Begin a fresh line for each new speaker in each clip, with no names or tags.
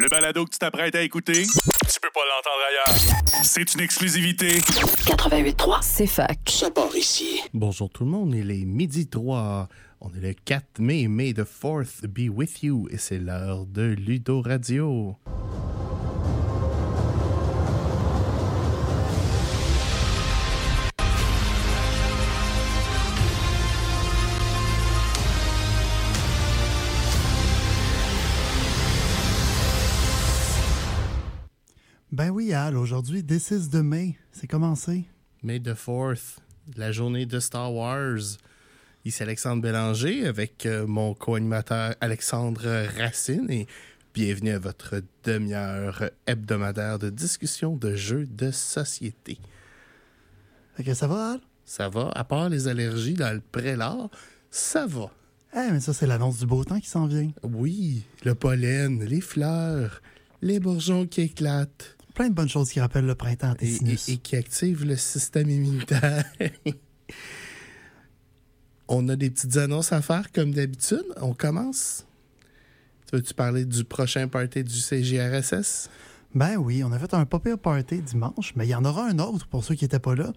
Le balado que tu t'apprêtes à écouter, tu peux pas l'entendre ailleurs. C'est une exclusivité.
88.3, c'est fac.
Ça part ici.
Bonjour tout le monde, il est midi 3. On est le 4 mai, May the 4th be with you, et c'est l'heure de Ludo Radio.
Ben oui, Al, aujourd'hui, This is de mai. C'est commencé.
May the 4th, la journée de Star Wars. Ici Alexandre Bélanger avec euh, mon co-animateur Alexandre Racine et bienvenue à votre demi-heure hebdomadaire de discussion de jeux de société.
Fait que ça va, Al?
Ça va, à part les allergies dans le prélat, ça va.
Eh, mais ça, c'est l'annonce du beau temps qui s'en vient.
Oui, le pollen, les fleurs, les bourgeons qui éclatent.
Plein de bonnes choses qui rappellent le printemps
et, et- et qui active le système immunitaire. On a des petites annonces à faire comme d'habitude. On commence. Tu Veux-tu parler du prochain party du CGRSS?
Ben oui, on a fait un pas pire party dimanche, mais il y en aura un autre pour ceux qui n'étaient pas là.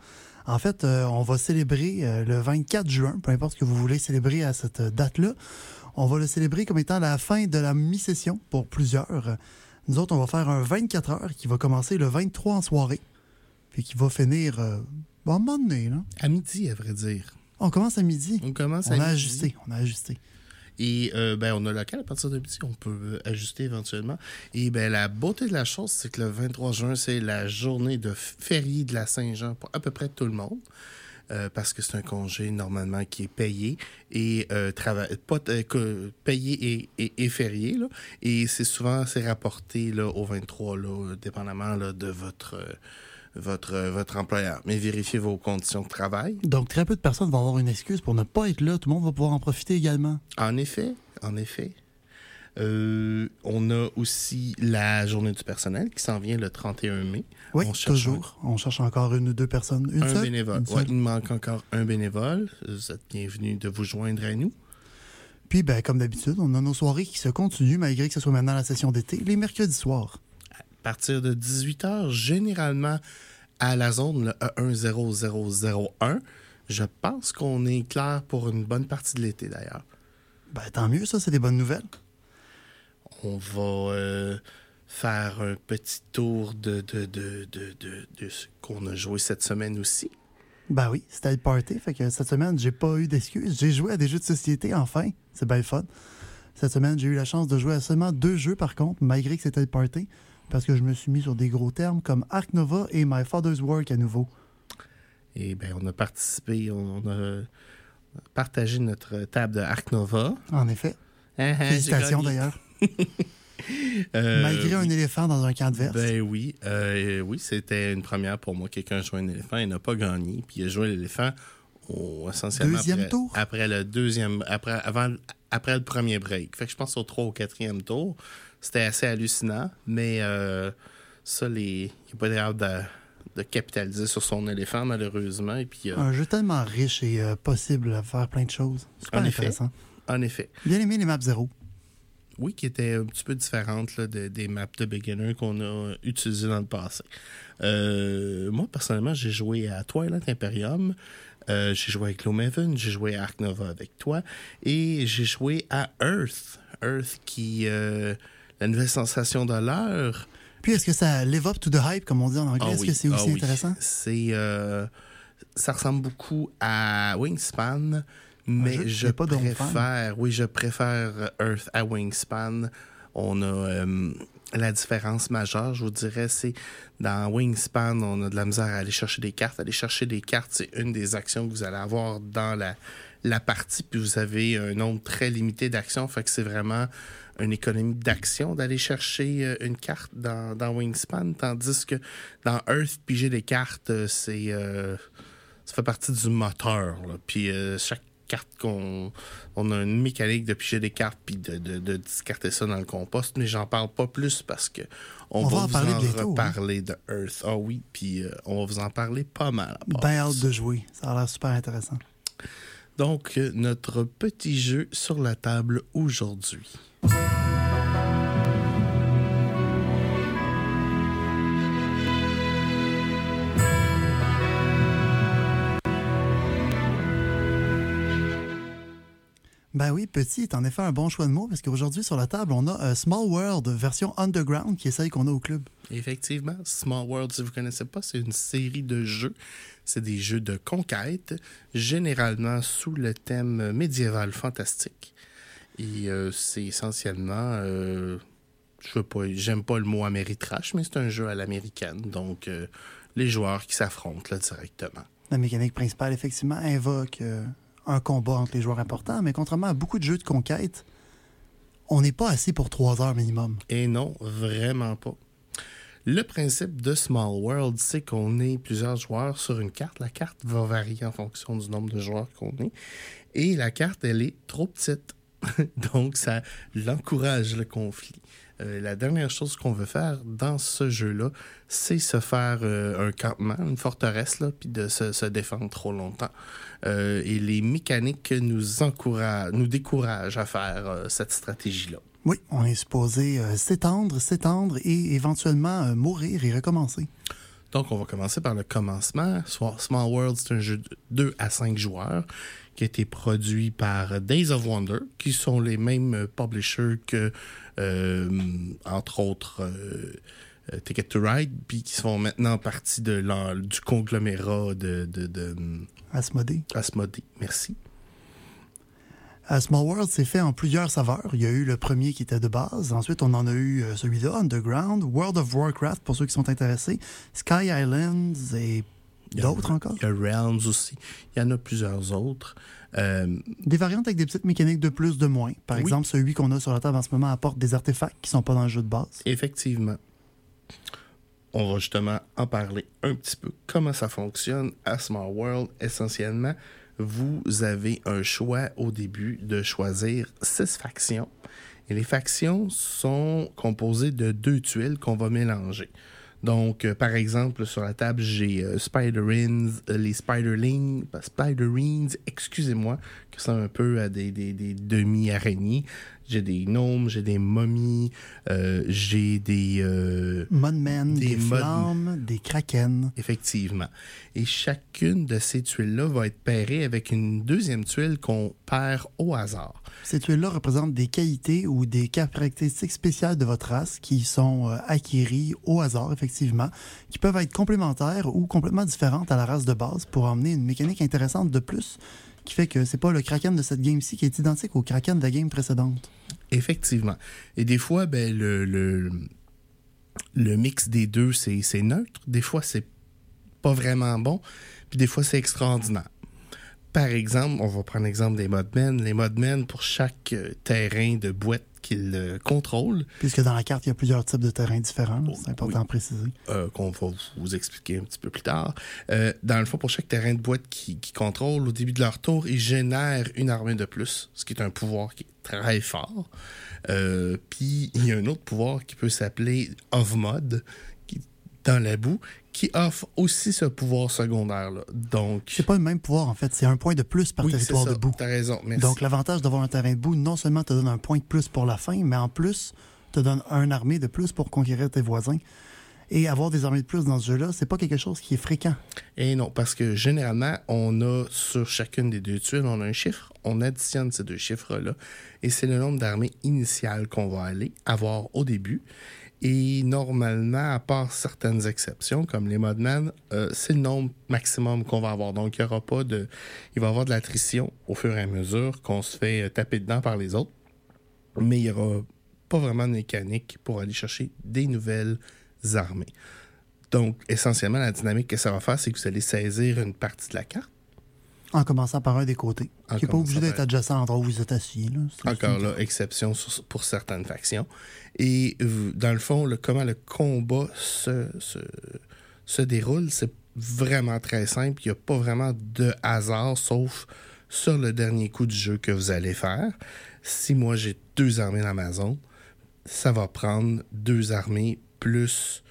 En fait, euh, on va célébrer euh, le 24 juin, peu importe ce que vous voulez célébrer à cette date-là. On va le célébrer comme étant la fin de la mi-session pour plusieurs. Nous autres, on va faire un 24 heures qui va commencer le 23 en soirée, puis qui va finir euh, bon, à un moment donné. Là.
À midi, à vrai dire.
On commence à midi.
On commence
On
à
a
midi.
ajusté, on a ajusté.
Et euh, ben, on a local à partir de midi, on peut euh, ajuster éventuellement. Et ben, la beauté de la chose, c'est que le 23 juin, c'est la journée de férié de la Saint-Jean pour à peu près tout le monde. Euh, parce que c'est un congé normalement qui est payé et euh, pas euh, payé et, et, et férié là. et c'est souvent c'est rapporté là au 23 là dépendamment là, de votre euh, votre votre employeur mais vérifiez vos conditions de travail
Donc, très peu de personnes vont avoir une excuse pour ne pas être là. Tout le monde va pouvoir en profiter également.
En effet, en effet. Euh, on a aussi la journée du personnel qui s'en vient le 31 mai.
Oui,
On cherche
toujours. On cherche encore une ou deux personnes. Une
Un
seule?
bénévole.
Une seule.
Ouais, il manque encore un bénévole. Vous êtes bienvenus de vous joindre à nous.
Puis, ben, comme d'habitude, on a nos soirées qui se continuent malgré que ce soit maintenant la session d'été, les mercredis soirs.
À partir de 18h, généralement à la zone le E10001. Je pense qu'on est clair pour une bonne partie de l'été d'ailleurs.
Ben, tant mieux, ça, c'est des bonnes nouvelles.
On va euh, faire un petit tour de, de, de, de, de, de ce qu'on a joué cette semaine aussi.
Ben oui, c'était le party. Fait que cette semaine, j'ai pas eu d'excuses. J'ai joué à des jeux de société, enfin. C'est bien fun. Cette semaine, j'ai eu la chance de jouer à seulement deux jeux, par contre, malgré que c'était le party. Parce que je me suis mis sur des gros termes comme Ark Nova et My Father's Work à nouveau.
Et ben, on a participé, on, a partagé notre table de Arc Nova.
En effet.
Ah, ah,
Félicitations d'ailleurs.
Euh,
Malgré un éléphant dans un camp de verse.
Ben oui, euh, oui, c'était une première pour moi. Quelqu'un a joué un éléphant, il n'a pas gagné, puis il a joué l'éléphant au essentiellement
Deuxième
après,
tour?
après le deuxième, après avant, après le premier break. Fait que je pense au 3 ou 4e tour, c'était assez hallucinant, mais euh, ça, les, il n'a pas l'air de, de capitaliser sur son éléphant malheureusement, et puis
Un jeu tellement riche et possible à faire plein de choses. Super
En effet.
intéressant.
en effet.
Bien aimé les maps zéro.
Oui, qui était un petit peu différente là, de- des maps de beginner qu'on a utilisées dans le passé. Euh, moi, personnellement, j'ai joué à Twilight Imperium, euh, j'ai joué avec Gloomhaven, j'ai joué à Ark Nova avec toi, et j'ai joué à Earth. Earth qui... euh, la nouvelle sensation de l'heure.
Puis est-ce que ça live up to the hype, comme on dit en anglais?
Ah
est-ce
oui,
que c'est aussi
ah oui.
intéressant?
C'est... euh, ça ressemble beaucoup à Wingspan, mais
jeu
je
pas
préfère... Oui, je préfère Earth à Wingspan. On a... euh, la différence majeure, je vous dirais, c'est dans Wingspan, on a de la misère à aller chercher des cartes. Aller chercher des cartes, c'est une des actions que vous allez avoir dans la, la partie, puis vous avez un nombre très limité d'actions. Fait que c'est vraiment une économie d'action d'aller chercher euh, une carte dans, dans Wingspan, tandis que dans Earth, piger des cartes, euh, c'est euh, ça fait partie du moteur. là. Puis euh, chaque carte qu'on on a une mécanique de piger des cartes puis de, de, de discarter ça dans le compost, mais j'en parle pas plus parce que on,
On
va,
va en
vous
parler
en
bientôt,
reparler de Earth. Ah oui, puis euh, on va vous en parler pas mal.
Ben hâte de jouer. Ça a l'air super intéressant.
Donc, euh, notre petit jeu sur la table aujourd'hui.
Ben oui, petit est en effet un bon choix de mots parce qu'aujourd'hui sur la table, on a euh, Small World version underground qui est celle qu'on a au club.
Effectivement, Small World, si vous ne connaissez pas, c'est une série de jeux. C'est des jeux de conquête, généralement sous le thème médiéval fantastique. Et euh, c'est essentiellement, euh, je veux pas, j'aime pas le mot améritrash, mais c'est un jeu à l'américaine. Donc, euh, les joueurs qui s'affrontent là directement.
La mécanique principale, effectivement, invoque euh, un combat entre les joueurs importants, mais contrairement à beaucoup de jeux de conquête, on n'est pas assis pour trois heures minimum.
Et non, vraiment pas. Le principe de Small World, c'est qu'on est plusieurs joueurs sur une carte. La carte va varier en fonction du nombre de joueurs qu'on est. Et la carte, elle est trop petite. Donc, ça l'encourage le conflit. Euh, la dernière chose qu'on veut faire dans ce jeu-là, c'est se faire euh, un campement, une forteresse, là, puis de se, se défendre trop longtemps. Euh, et les mécaniques nous encouragent, nous découragent à faire cette stratégie-là.
Oui, on est supposé s'étendre, s'étendre et éventuellement mourir et recommencer.
Donc, on va commencer par le commencement. Soit- Small World, c'est un jeu de 2 à 5 joueurs qui a été produit par Days of Wonder, qui sont les mêmes euh, publishers que, euh, entre autres, euh, euh, Ticket to Ride, puis qui sont maintenant partie de leur- du conglomérat de, de, de
Asmodée.
Asmodee. Merci.
Euh, Small World s'est fait en plusieurs saveurs. Il y a eu le premier qui était de base. Ensuite, on en a eu euh, celui-là, Underground, World of Warcraft, pour ceux qui sont intéressés, Sky Islands et d'autres encore?
Il y a Realms aussi. Il y en a plusieurs autres. Euh,
Des variantes avec des petites mécaniques de plus, de moins. Par
Oui.
exemple, celui qu'on a sur la table en ce moment apporte des artefacts qui sont pas dans le jeu de base.
Effectivement. On va justement en parler un petit peu. Comment ça fonctionne à Small World, essentiellement, vous avez un choix au début de choisir six factions. Et les factions sont composées de deux tuiles qu'on va mélanger. Donc, euh, par exemple, sur la table, j'ai euh, Spiderins, euh, les Spiderlings, pas Spiderines, excusez-moi, qui sont un peu à des, des- des demi-araignées. J'ai des gnomes, j'ai des momies, euh, j'ai des... euh,
Mudmen,
Des
flammes, des kraken.
Effectivement. Et chacune de ces tuiles-là va être pairée avec une deuxième tuile qu'on perd au hasard.
Ces tuiles-là représentent des qualités ou des caractéristiques spéciales de votre race qui sont euh, acquéries au hasard, effectivement, qui peuvent être complémentaires ou complètement différentes à la race de base pour emmener une mécanique intéressante de plus, qui fait que c'est pas le kraken de cette game-ci qui est identique au kraken de la game précédente.
Effectivement. Et des fois, ben, le, le, mix des deux, c'est c'est neutre. Des fois, c'est pas vraiment bon. Puis des fois, c'est extraordinaire. Par exemple, on va prendre l'exemple des modmen. Les modmen, pour chaque euh, terrain de boîte qu'ils euh, contrôlent,
Puisque dans la carte, il y a plusieurs types de terrains différents.
Oh,
C'est important
oui.
de préciser.
euh, qu'on va vous expliquer un petit peu plus tard. Euh, dans le fond, pour chaque terrain de boîte qui, qui contrôle, au début de leur tour, ils génèrent une armée de plus, ce qui est un pouvoir qui est très fort. Euh, Puis, il y a un autre pouvoir qui peut s'appeler Of Mod, dans la boue, qui offre aussi ce pouvoir secondaire-là. Donc,
C'est pas le même pouvoir, en fait. C'est un point de plus par
oui,
territoire
ça.
de boue.
T'as raison, merci.
Donc, l'avantage d'avoir un terrain de boue, non seulement te donne un point de plus pour la fin, mais en plus, te donne un armée de plus pour conquérir tes voisins. Et avoir des armées de plus dans ce jeu-là, c'est pas quelque chose qui est fréquent.
Et non, parce que généralement, on a sur chacune des deux tuiles, on a un chiffre, on additionne ces deux chiffres-là, et c'est le nombre d'armées initiales qu'on va aller avoir au début. Et normalement, à part certaines exceptions, comme les modman, euh, c'est le nombre maximum qu'on va avoir. Donc, il y aura pas de. Il va y avoir de l'attrition au fur et à mesure qu'on se fait euh, taper dedans par les autres. Mais il n'y aura pas vraiment de mécanique pour aller chercher des nouvelles armées. Donc, essentiellement, la dynamique que ça va faire, c'est que vous allez saisir une partie de la carte.
En commençant par un des côtés.
En
qui n'est pas obligé d'être adjacent à l'endroit où vous êtes assis. là.
Encore là, exception sur- pour certaines factions. Et dans le fond, le, comment le combat se, se, se déroule, c'est vraiment très simple. Il n'y a pas vraiment de hasard, sauf sur le dernier coup du jeu que vous allez faire. Si moi j'ai deux armées dans ma zone, ça va prendre deux armées plus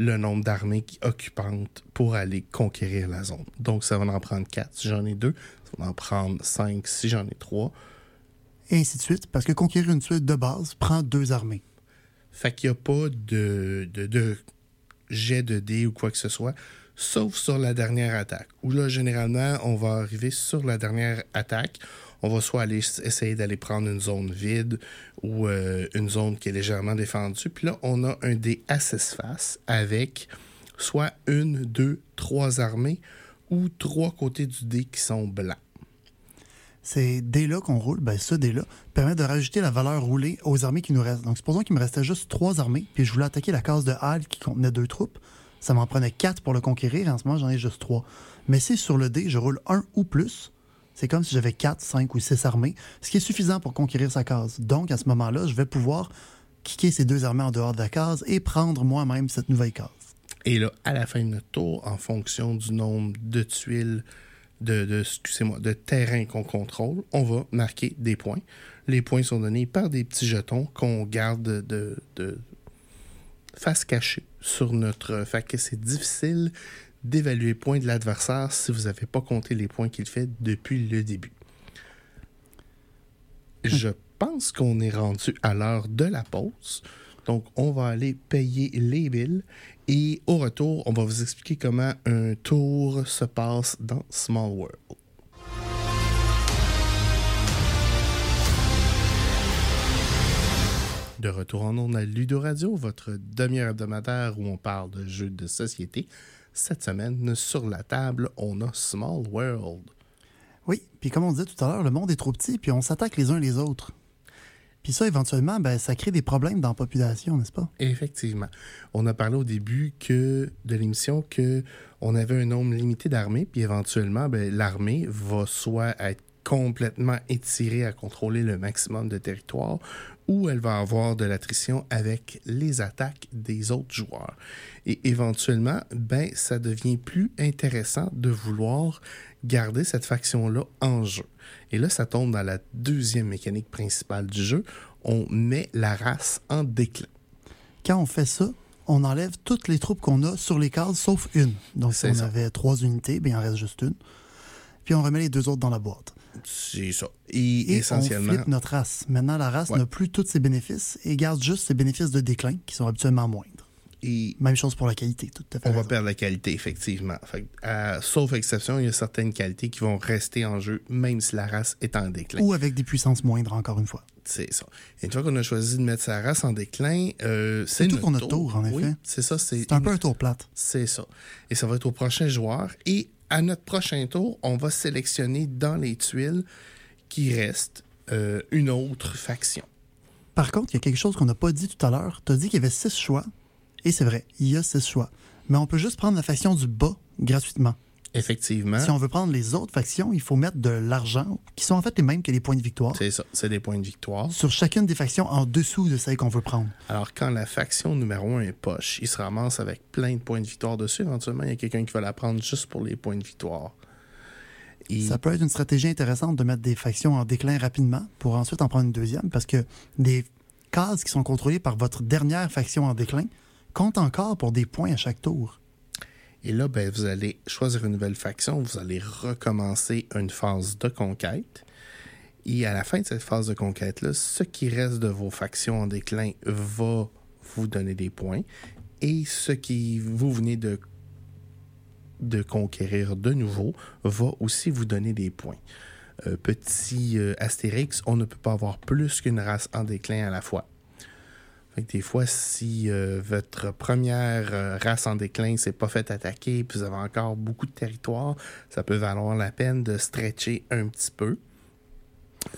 le nombre d'armées qui occupantes pour aller conquérir la zone. Donc ça va en prendre quatre si j'en ai deux, ça va en prendre cinq si j'en ai trois.
Et ainsi de suite, parce que conquérir une tuile de base prend deux armées.
Fait qu'il n'y a pas de, de, de jet de dés ou quoi que ce soit, sauf sur la dernière attaque. Où là, généralement, on va arriver sur la dernière attaque. On va soit aller essayer d'aller prendre une zone vide ou euh, une zone qui est légèrement défendue. Puis là, on a un dé à 6 faces avec soit une, deux, trois armées ou trois côtés du dé qui sont blancs.
Ces dés-là qu'on roule, ben ce dé-là, permet de rajouter la valeur roulée aux armées qui nous restent. Donc, supposons qu'il me restait juste trois armées, puis je voulais attaquer la case de Hal qui contenait deux troupes. Ça m'en prenait quatre pour le conquérir, en ce moment, j'en ai juste trois. Mais si sur le dé, je roule un ou plus, c'est comme si j'avais quatre, cinq ou six armées, ce qui est suffisant pour conquérir sa case. Donc, à ce moment-là, je vais pouvoir kicker ces deux armées en dehors de la case et prendre moi-même cette nouvelle case.
Et là, à la fin de notre tour, en fonction du nombre de tuiles de, de terrain qu'on contrôle, on va marquer des points. Les points sont donnés par des petits jetons qu'on garde de, face cachée sur notre. Fait c'est difficile d'évaluer les points de l'adversaire si vous n'avez pas compté les points qu'il fait depuis le début. Je pense qu'on est rendu à l'heure de la pause. Donc, on va aller payer les billes et au retour, on va vous expliquer comment un tour se passe dans Small World. De retour en ondes à Ludo Radio, votre demi-heure hebdomadaire où on parle de jeux de société. Cette semaine, sur la table, on a Small World.
Oui, puis comme on disait tout à l'heure, le monde est trop petit, puis on s'attaque les uns les autres. Puis ça, éventuellement, ben, ça crée des problèmes dans la population, n'est-ce pas?
Effectivement. On a parlé au début que de l'émission que on avait un nombre limité d'armées, puis éventuellement, ben, l'armée va soit être complètement étirée à contrôler le maximum de territoire, ou elle va avoir de l'attrition avec les attaques des autres joueurs. Et éventuellement, ben, ça devient plus intéressant de vouloir garder cette faction-là en jeu. Et là, ça tombe dans la deuxième mécanique principale du jeu. On met la race en déclin.
Quand on fait ça, on enlève toutes les troupes qu'on a sur les cases, sauf une. Donc, si on avait trois unités, bien, il en reste juste une. Puis on remet les deux autres dans la boîte.
C'est ça. Et, essentiellement.
On flippe notre race. Maintenant, la race n'a plus tous ses bénéfices et garde juste ses bénéfices de déclin, qui sont habituellement moindres. Même chose pour la qualité, tout à fait.
On va perdre la qualité, effectivement. sauf exception, il y a certaines qualités qui vont rester en jeu, même si la race est en déclin.
Ou avec des puissances moindres, encore une fois.
C'est ça. Et une fois qu'on a choisi de mettre sa race en déclin, euh, c'est
tout pour notre tour, en effet. Oui,
c'est ça.
C'est un peu un tour plate.
C'est ça. Et ça va être au prochain joueur. Et à notre prochain tour, on va sélectionner dans les tuiles qui reste euh, une autre faction.
Par contre, il y a quelque chose qu'on n'a pas dit tout à l'heure. Tu as dit qu'il y avait six choix. Et c'est vrai, il y a ce choix. Mais on peut juste prendre la faction du bas gratuitement.
Effectivement.
Si on veut prendre les autres factions, il faut mettre de l'argent, qui sont en fait les mêmes que les points de victoire.
C'est ça, c'est des points de victoire.
Sur chacune des factions en dessous de celles qu'on veut prendre.
Alors, quand la faction numéro 1 est poche, il se ramasse avec plein de points de victoire dessus. Éventuellement, il y a quelqu'un qui va la prendre juste pour les points de victoire.
Ça peut être une stratégie intéressante de mettre des factions en déclin rapidement pour ensuite en prendre une deuxième, parce que des cases qui sont contrôlées par votre dernière faction en déclin compte encore pour des points à chaque tour.
Et là, ben, vous allez choisir une nouvelle faction, vous allez recommencer une phase de conquête. Et à la fin de cette phase de conquête-là, ce qui reste de vos factions en déclin va vous donner des points. Et ce qui vous venez de, conquérir de nouveau va aussi vous donner des points. Euh, petit euh, astérix, on ne peut pas avoir plus qu'une race en déclin à la fois des fois, si euh, votre première euh, race en déclin s'est pas fait attaquer, puis vous avez encore beaucoup de territoire, ça peut valoir la peine de stretcher un petit peu.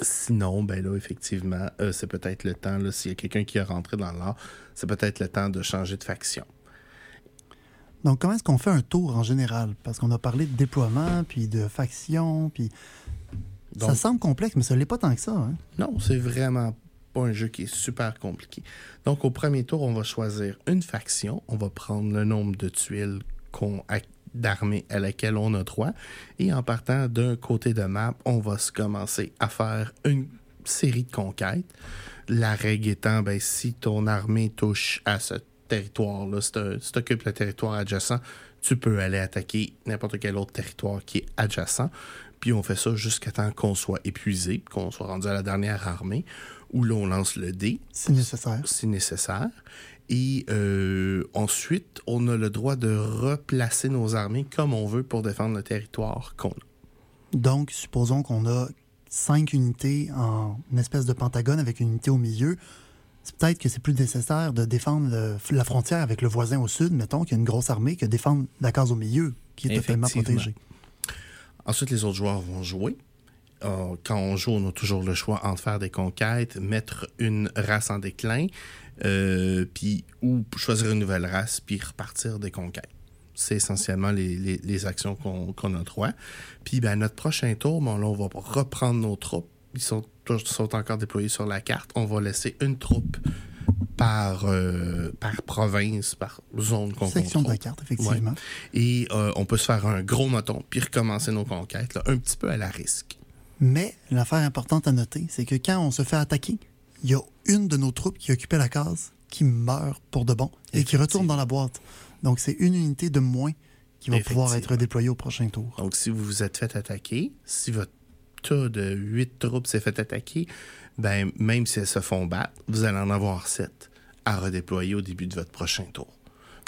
Sinon, ben là, effectivement, euh, c'est peut-être le temps, s'il y a quelqu'un qui est rentré dans l'art, c'est peut-être le temps de changer de faction.
Donc, comment est-ce qu'on fait un tour en général? Parce qu'on a parlé de déploiement, puis de faction, puis... ça semble complexe, mais ça l'est pas tant que ça. Hein?
Non, c'est vraiment pas un jeu qui est super compliqué. Donc, au premier tour, on va choisir une faction. On va prendre le nombre de tuiles d'armée à laquelle on a droit. Et en partant d'un côté de map, on va se commencer à faire une série de conquêtes. La règle étant, ben, si ton armée touche à ce territoire-là, si tu occupes le territoire adjacent, tu peux aller attaquer n'importe quel autre territoire qui est adjacent. Puis on fait ça jusqu'à temps qu'on soit épuisé, qu'on soit rendu à la dernière armée où l'on lance le dé.
Si nécessaire.
Si nécessaire. Et euh, ensuite, on a le droit de replacer nos armées comme on veut pour défendre le territoire qu'on a.
Donc, supposons qu'on a cinq unités en une espèce de pentagone avec une unité au milieu, c'est peut-être que c'est plus nécessaire de défendre le- la frontière avec le voisin au sud, mettons, qui a une grosse armée, que défendre la case au milieu, qui est totalement protégée.
Ensuite, les autres joueurs vont jouer. Euh, quand on joue, on a toujours le choix entre faire des conquêtes, mettre une race en déclin, euh, puis ou choisir une nouvelle race, puis repartir des conquêtes. C'est essentiellement les, actions qu'on a droit. Puis ben, notre prochain tour, ben, là, on va reprendre nos troupes. Ils sont, sont encore déployés sur la carte. On va laisser une troupe par, euh, par province, par zone qu'on
Section de la carte, effectivement.
Et euh, on peut se faire un gros moton, puis recommencer nos conquêtes, là, un petit peu à la risque.
Mais l'affaire importante à noter, c'est que quand on se fait attaquer, il y a une de nos troupes qui occupait la case qui meurt pour de bon et qui retourne dans la boîte. Donc c'est une unité de moins qui va pouvoir être déployée au prochain tour.
Donc, si vous vous êtes fait attaquer, si votre tas de 8 troupes s'est fait attaquer, ben, même si elles se font battre, vous allez en avoir 7 à redéployer au début de votre prochain tour.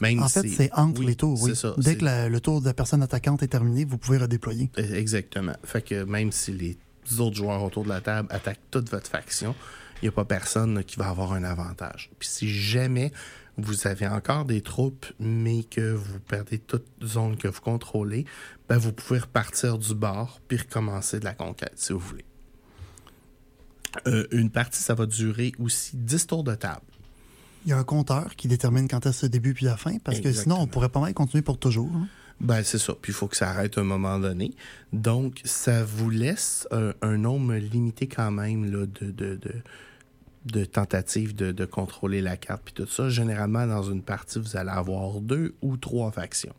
Même
En fait, c'est entre
oui,
les tours, oui.
ça,
Dès que la- le tour de la personne attaquante est terminé, vous pouvez redéployer.
Exactement. Fait que même si les autres joueurs autour de la table attaquent toute votre faction, il n'y a pas personne qui va avoir un avantage. Puis si jamais vous avez encore des troupes, mais que vous perdez toute zone que vous contrôlez, ben vous pouvez repartir du bord puis recommencer de la conquête si vous voulez. Euh, une partie, ça va durer aussi 10 tours de table.
Il y a un compteur qui détermine quand est-ce le début puis la fin, parce que sinon, on pourrait pas mal continuer pour toujours. hein.
Ben, c'est ça. Puis il faut que ça arrête à un moment donné. Donc, ça vous laisse un, un nombre limité quand même là, de, de, de, de tentatives de, de contrôler la carte puis tout ça. Généralement, dans une partie, vous allez avoir deux ou trois factions.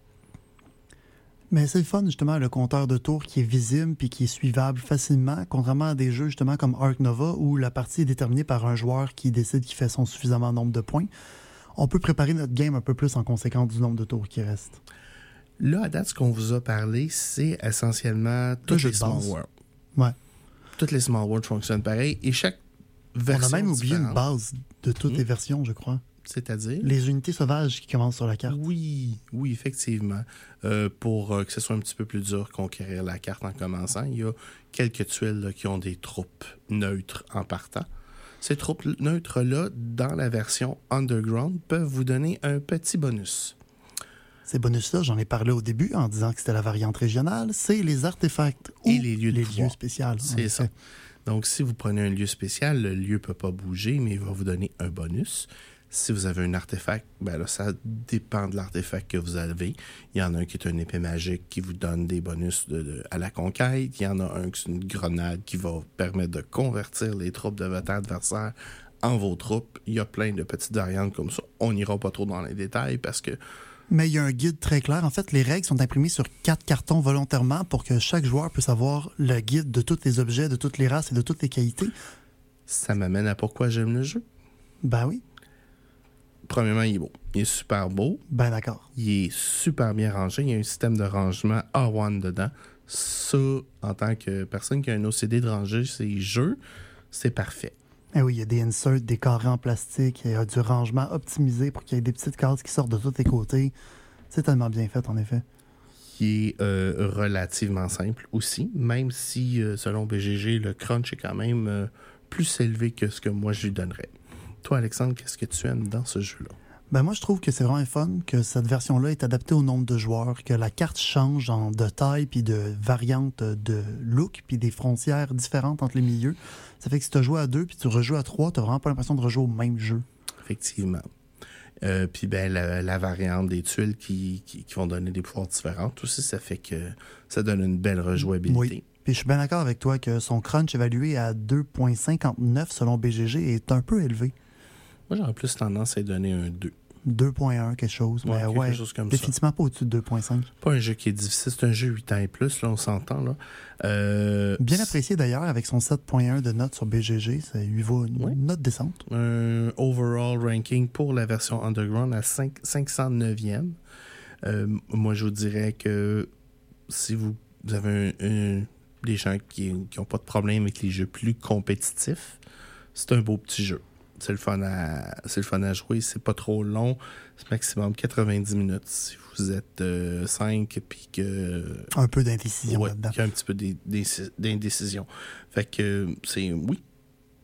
Mais c'est le fun, justement, le compteur de tours qui est visible puis qui est suivable facilement, contrairement à des jeux, justement, comme Ark Nova, où la partie est déterminée par un joueur qui décide qu'il fait son suffisamment nombre de points. On peut préparer notre game un peu plus en conséquence du nombre de tours qui reste.
Là, à date, ce qu'on vous a parlé, c'est essentiellement tous les Small. World.
Ouais.
Toutes les Small Worlds fonctionnent pareil et chaque
On
version
a même oublié une base de toutes
Hmm.
les versions, je crois.
C'est-à-dire?
Les unités sauvages qui commencent sur la carte.
Oui, oui, effectivement. Euh, pour euh, que ce soit un petit peu plus dur conquérir la carte en commençant, il y a quelques tuiles là, qui ont des troupes neutres en partant. Ces troupes neutres-là, dans la version Underground, peuvent vous donner un petit bonus.
Ces bonus-là, j'en ai parlé au début en disant que c'était la variante régionale. C'est les artefacts ou
Et les lieux de
spéciaux.
C'est ça. Donc, si vous prenez un lieu spécial, le lieu ne peut pas bouger, mais il va vous donner un bonus. Si vous avez un artefact, ben là, ça dépend de l'artefact que vous avez. Il y en a un qui est une épée magique qui vous donne des bonus de- de- à la conquête. Il y en a un qui est une grenade qui va permettre de convertir les troupes de votre adversaire en vos troupes. Il y a plein de petites variantes comme ça. On n'ira pas trop dans les détails parce que
Mais il y a un guide très clair. En fait, les règles sont imprimées sur quatre cartons volontairement pour que chaque joueur puisse avoir le guide de tous les objets, de toutes les races et de toutes les qualités.
ça m'amène à pourquoi j'aime le jeu.
Ben oui,
Premièrement, il est beau. Il est super beau.
ben d'accord.
Il est super bien rangé. Il y a un système de rangement A1 dedans. Ça, en tant que personne qui a un OCD de ranger ses jeux, c'est parfait.
Eh oui, il y a des inserts, des carrés en plastique, il y a du rangement optimisé pour qu'il y ait des petites cases qui sortent de tous les côtés. C'est tellement bien fait, en effet.
Qui est euh, relativement simple aussi, même si, euh, selon BGG, le crunch est quand même euh, plus élevé que ce que moi je lui donnerais. Toi, Alexandre, qu'est-ce que tu aimes dans ce jeu-là?
Ben moi, je trouve que c'est vraiment fun que cette version-là est adaptée au nombre de joueurs, que la carte change en, de taille puis de variante de look puis des frontières différentes entre les milieux. Ça fait que si tu joué à deux puis tu rejoues à trois, tu vraiment pas l'impression de rejouer au même jeu.
Effectivement. Euh, puis ben, la, la variante des tuiles qui, qui, qui vont donner des pouvoirs différents, tout ça, ça fait que ça donne une belle rejouabilité.
Oui. Puis je suis bien d'accord avec toi que son crunch évalué à 2.59 selon BGG est un peu élevé.
Moi, j'aurais plus tendance à lui donner un 2.
2.1 quelque chose.
Ouais,
mais
quelque
ouais,
chose comme ça.
définitivement pas au-dessus de 2.5.
pas un jeu qui est difficile, c'est un jeu 8 ans et plus, là, on s'entend. Là. Euh,
Bien apprécié d'ailleurs avec son 7.1 de notes sur BGG. Ça lui vaut une
Ouais.
note décente.
Un overall ranking pour la version Underground à 5, 509e. Euh, moi, je vous dirais que si vous, vous avez un- un- des gens qui n'ont pas de problème avec les jeux plus compétitifs, c'est un beau petit jeu. C'est le fun à c'est le fun à jouer. C'est pas trop long. C'est maximum 90 minutes si vous êtes 5 puis que.
Un peu d'indécision
ouais,
là-dedans.
un petit peu d'in- d'in- d'indécision. Fait que c'est. Oui.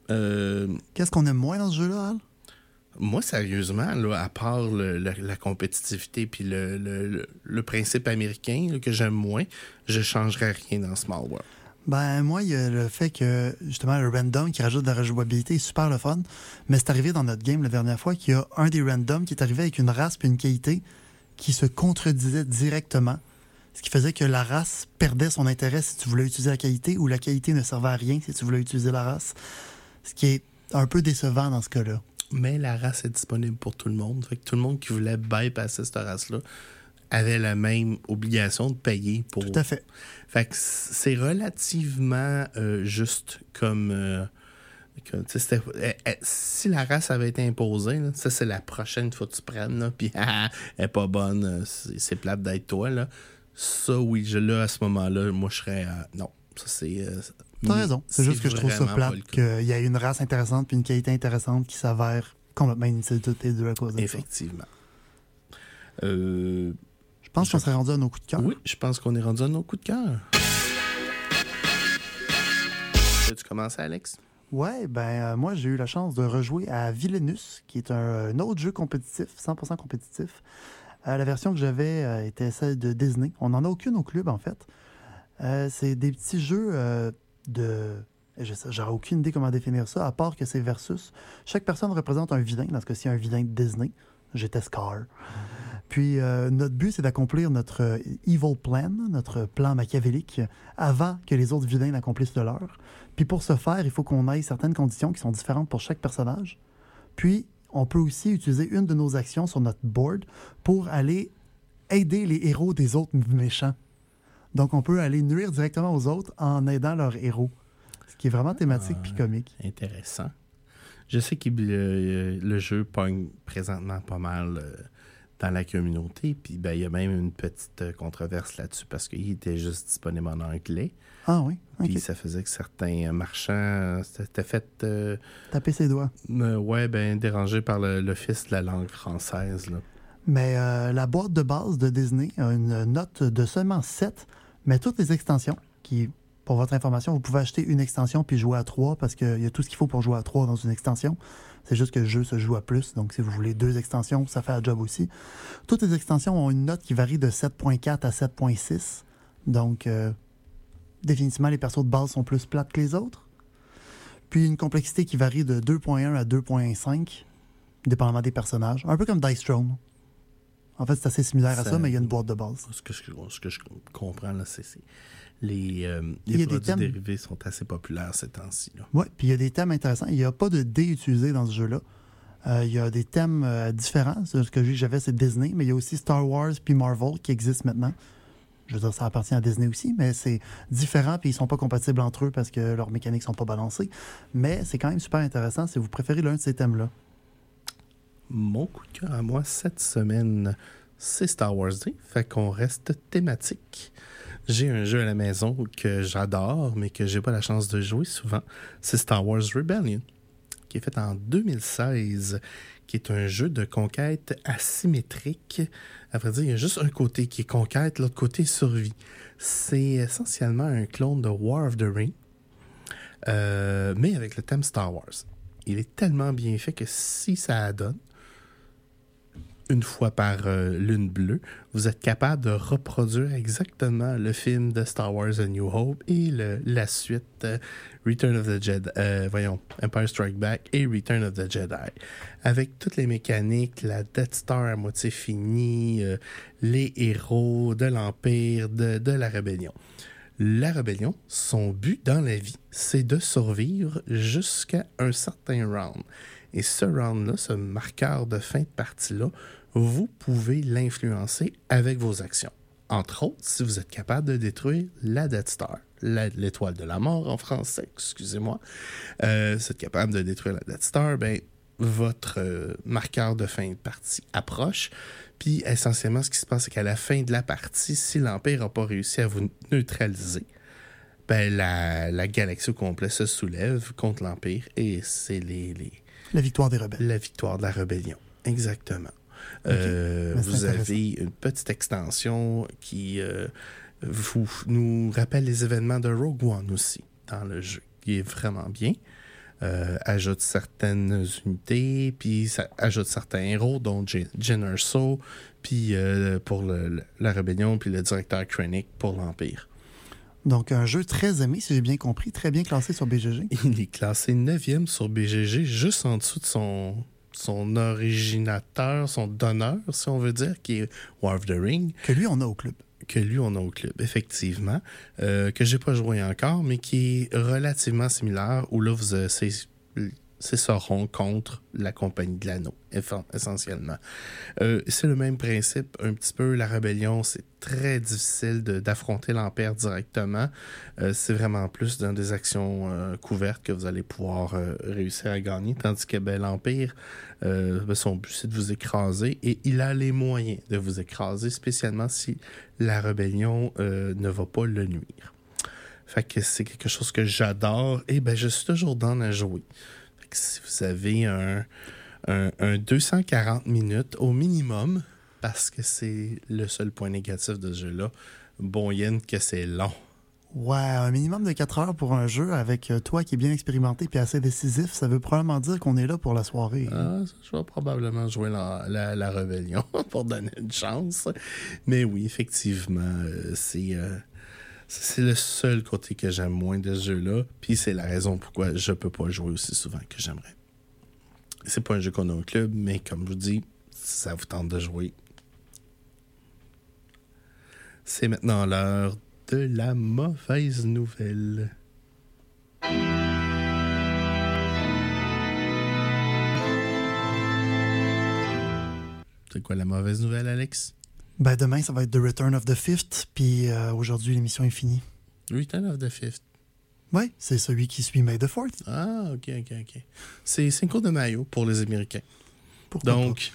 Euh,
Qu'est-ce qu'on aime moins dans ce jeu-là, Al?
moi, sérieusement, là, à part le- la compétitivité puis le, le- le- le principe américain là, que j'aime moins, je changerais rien dans Small World.
Ben, moi, il y a le fait que, justement, le random qui rajoute de la rejouabilité est super le fun. Mais c'est arrivé dans notre game la dernière fois qu'il y a un des randoms qui est arrivé avec une race puis une qualité qui se contredisait directement. Ce qui faisait que la race perdait son intérêt si tu voulais utiliser la qualité ou la qualité ne servait à rien si tu voulais utiliser la race. Ce qui est un peu décevant dans ce cas-là.
Mais la race est disponible pour tout le monde. Fait que tout le monde qui voulait bypasser cette race-là avait la même obligation de payer pour.
Tout à fait.
Fait que c'est relativement euh, juste comme. euh, que, eh, eh, si la race avait été imposée, là, ça c'est la prochaine fois que tu prennes, puis ah, elle est pas bonne, euh, c'est plate d'être toi. Là. Ça, oui, je, là, à ce moment-là, moi je serais. euh, non, ça c'est.
T'as raison. C'est juste que je trouve ça plate qu'il y a une race intéressante puis une qualité intéressante qui s'avère complètement inutile toutes les deux à cause de ça.
Effectivement. Euh,
pense qu'on serait rendu à nos coups de cœur.
Oui, je pense qu'on est rendu à nos coups de cœur. Tu commences, Alex?
Ouais, ben euh, moi j'ai eu la chance de rejouer à Villainus, qui est un, un autre jeu compétitif, 100% compétitif. Euh, la version que j'avais euh, était celle de Disney. On n'en a aucune au club en fait. Euh, c'est des petits jeux euh, de... je sais- J'aurais aucune idée comment définir ça, à part que c'est versus. Chaque personne représente un vilain, dans ce cas-ci un vilain de Disney. J'étais Scar. Puis euh, notre but, c'est d'accomplir notre euh, evil plan, notre plan machiavélique, avant que les autres vilains n'accomplissent le leur. Puis pour ce faire, il faut qu'on aille certaines conditions qui sont différentes pour chaque personnage. Puis on peut aussi utiliser une de nos actions sur notre board pour aller aider les héros des autres méchants. Donc on peut aller nuire directement aux autres en aidant leurs héros. Ce qui est vraiment thématique puis comique.
Intéressant. Je sais que le, le jeu pogne présentement pas mal euh, dans la communauté. Puis ben, il y a même une petite euh, controverse là-dessus parce qu'il était juste disponible en anglais.
Ah oui,
Puis ça faisait que certains euh, marchands s'étaient fait euh,
Taper ses doigts.
euh, ouais, ben, dérangés par l'office de la langue française. Là.
Mais euh, la boîte de base de Disney a une note de seulement 7, mais toutes les extensions, qui, pour votre information, vous pouvez acheter une extension puis jouer à 3 parce qu'il y a tout ce qu'il faut pour jouer à 3 dans une extension. C'est juste que le jeu se joue à plus, donc si vous voulez deux extensions, ça fait un job aussi. Toutes les extensions ont une note qui varie de 7.4 à 7.6, donc euh, définitivement les persos de base sont plus plates que les autres. Puis une complexité qui varie de 2.1 à 2.5, dépendamment des personnages, un peu comme Dice Throne. En fait, c'est assez similaire à
Ça-
mais il y a une boîte de base.
Ce que je, ce que je comprends, là, c'est- les, euh, les produits
thèmes.
dérivés sont assez populaires ces temps-ci.
Oui, puis il y a des thèmes intéressants. Il n'y a pas de dés utilisés dans ce jeu-là. Euh, il y a des thèmes euh, différents. Ce que j'avais, c'est Disney, mais il y a aussi Star Wars puis Marvel qui existent maintenant. Je veux dire, ça appartient à Disney aussi, mais c'est différent puis ils sont pas compatibles entre eux parce que leurs mécaniques sont pas balancées. Mais c'est quand même super intéressant si vous préférez l'un de ces thèmes-là.
Mon coup de cœur à moi cette semaine, c'est Star Wars Day. Fait qu'on reste thématique. J'ai un jeu à la maison que j'adore, mais que j'ai pas la chance de jouer souvent. C'est Star Wars Rebellion, qui est fait en 2016, qui est un jeu de conquête asymétrique. À vrai dire, il y a juste un côté qui est conquête, l'autre côté survie. C'est essentiellement un clone de War of the Ring, euh, mais avec le thème Star Wars. Il est tellement bien fait que si ça donne, une fois par euh, lune bleue, vous êtes capable de reproduire exactement le film de Star Wars A New Hope et le- la suite euh, Return of the Jedi, euh, voyons, Empire Strike Back et Return of the Jedi. Avec toutes les mécaniques, la Death Star à moitié finie, les héros de l'Empire, de, de la rébellion. La rébellion, son but dans la vie, c'est de survivre jusqu'à un certain round. Et ce round-là, ce marqueur de fin de partie-là, vous pouvez l'influencer avec vos actions. Entre autres, si vous êtes capable de détruire la Death Star, l'étoile de la mort en français, excusez-moi, euh, si vous êtes capable de détruire la Death Star, ben, votre euh, marqueur de fin de partie approche. Puis essentiellement, ce qui se passe, c'est qu'à la fin de la partie, si l'Empire n'a pas réussi à vous neutraliser, ben, la, la galaxie au complet se soulève contre l'Empire et c'est les, les,
La victoire des rebelles.
La victoire de la rébellion, exactement. Euh,
Ben,
vous avez une petite extension qui euh, vous, nous rappelle les événements de Rogue One aussi dans le jeu, qui est vraiment bien. Euh, ajoute certaines unités, puis ça ajoute certains héros, dont Jyn Erso, puis euh, pour le- le- la rébellion, puis le directeur Krennic pour l'Empire.
Donc, un jeu très aimé, si j'ai bien compris, très bien classé sur BGG.
Il est classé 9e sur BGG, juste en dessous de son, son originateur, son donneur, si on veut dire, qui est War of the Ring,
Que lui, on a au club.
que lui, on a au club, effectivement, euh, que j'ai pas joué encore, mais qui est relativement similaire, où là, vous, c'est c'est Sauron contre la compagnie de l'anneau, essentiellement. Euh, c'est le même principe, un petit peu. La rébellion, c'est très difficile d'affronter l'Empire directement. Euh, c'est vraiment plus dans des actions euh, couvertes que vous allez pouvoir réussir à gagner, tandis que ben, l'Empire, ben, son but, c'est de vous écraser et il a les moyens de vous écraser, spécialement si la rébellion ne va pas le nuire. Fait que c'est quelque chose que j'adore et ben je suis toujours dans à jouer. Si vous avez un, un, un 240 minutes au minimum, parce que c'est le seul point négatif de ce jeu-là, bon yen que c'est long.
Ouais, un minimum de 4 heures pour un jeu avec euh, toi qui est bien expérimenté puis assez décisif, ça veut probablement dire qu'on est là pour la soirée.
Ah, ça, je vais probablement jouer la, la, la rébellion pour donner une chance. Mais oui, effectivement, euh, c'est euh, c'est le seul côté que j'aime moins de ce jeu-là. Puis c'est la raison pourquoi je peux pas jouer aussi souvent que j'aimerais. C'est pas un jeu qu'on a au club, mais comme je vous dis, ça vous tente de jouer. C'est maintenant l'heure de la mauvaise nouvelle. C'est quoi la mauvaise nouvelle, Alex?
Ben demain, ça va être The Return of the Fifth, puis euh, aujourd'hui, l'émission est finie.
Return of the Fifth.
Ouais, c'est celui qui suit May the Fourth.
Ah, ok, ok, ok. C'est Cinco de Mayo pour les Américains.
Pourquoi
Donc,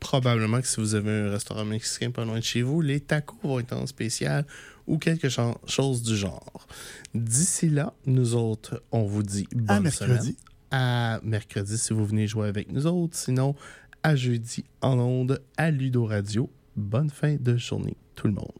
probablement que si vous avez un restaurant mexicain pas loin de chez vous, les tacos vont être en spécial ou quelque cho- chose du genre. D'ici là, nous autres, on vous dit bonne?
À mercredi.
semaine. À mercredi si vous venez jouer avec nous autres. Sinon, à jeudi en ondes à Ludo Radio. Bonne fin de journée, tout le monde.